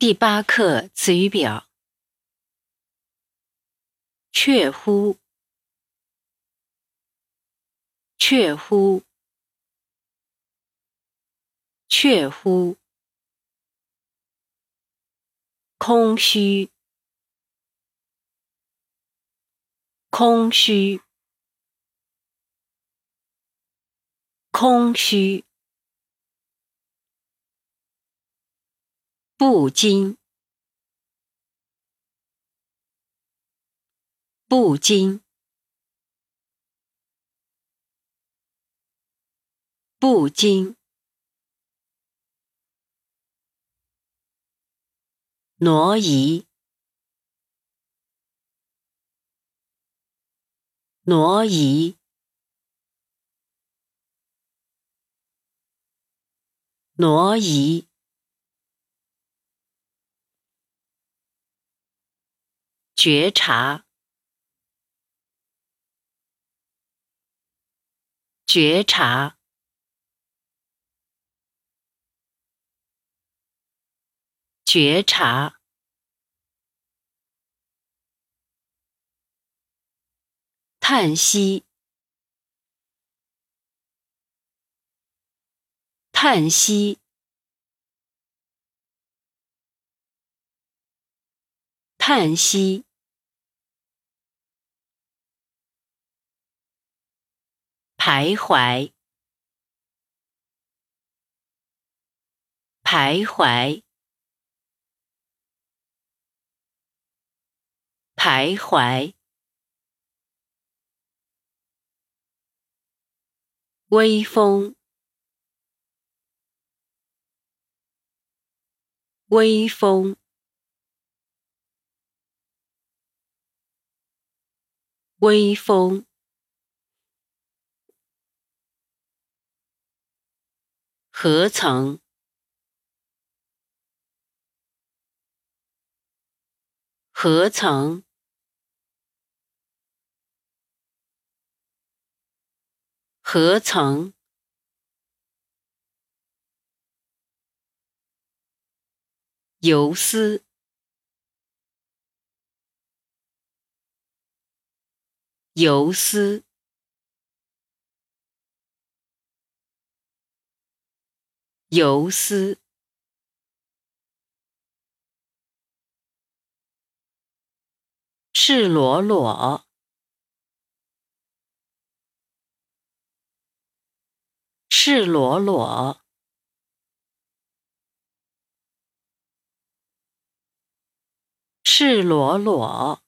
第八课词语表：确乎，确乎，确乎，空虚，空虚，空虚。不禁，不禁，不禁，挪移，挪移，挪移。觉察，觉察，觉察，叹息，叹息，叹息。徘徊，徘徊，徘徊。微风，微风，微风。何曾何曾何曾游丝。游丝。游丝，赤裸裸，赤裸裸，赤裸裸。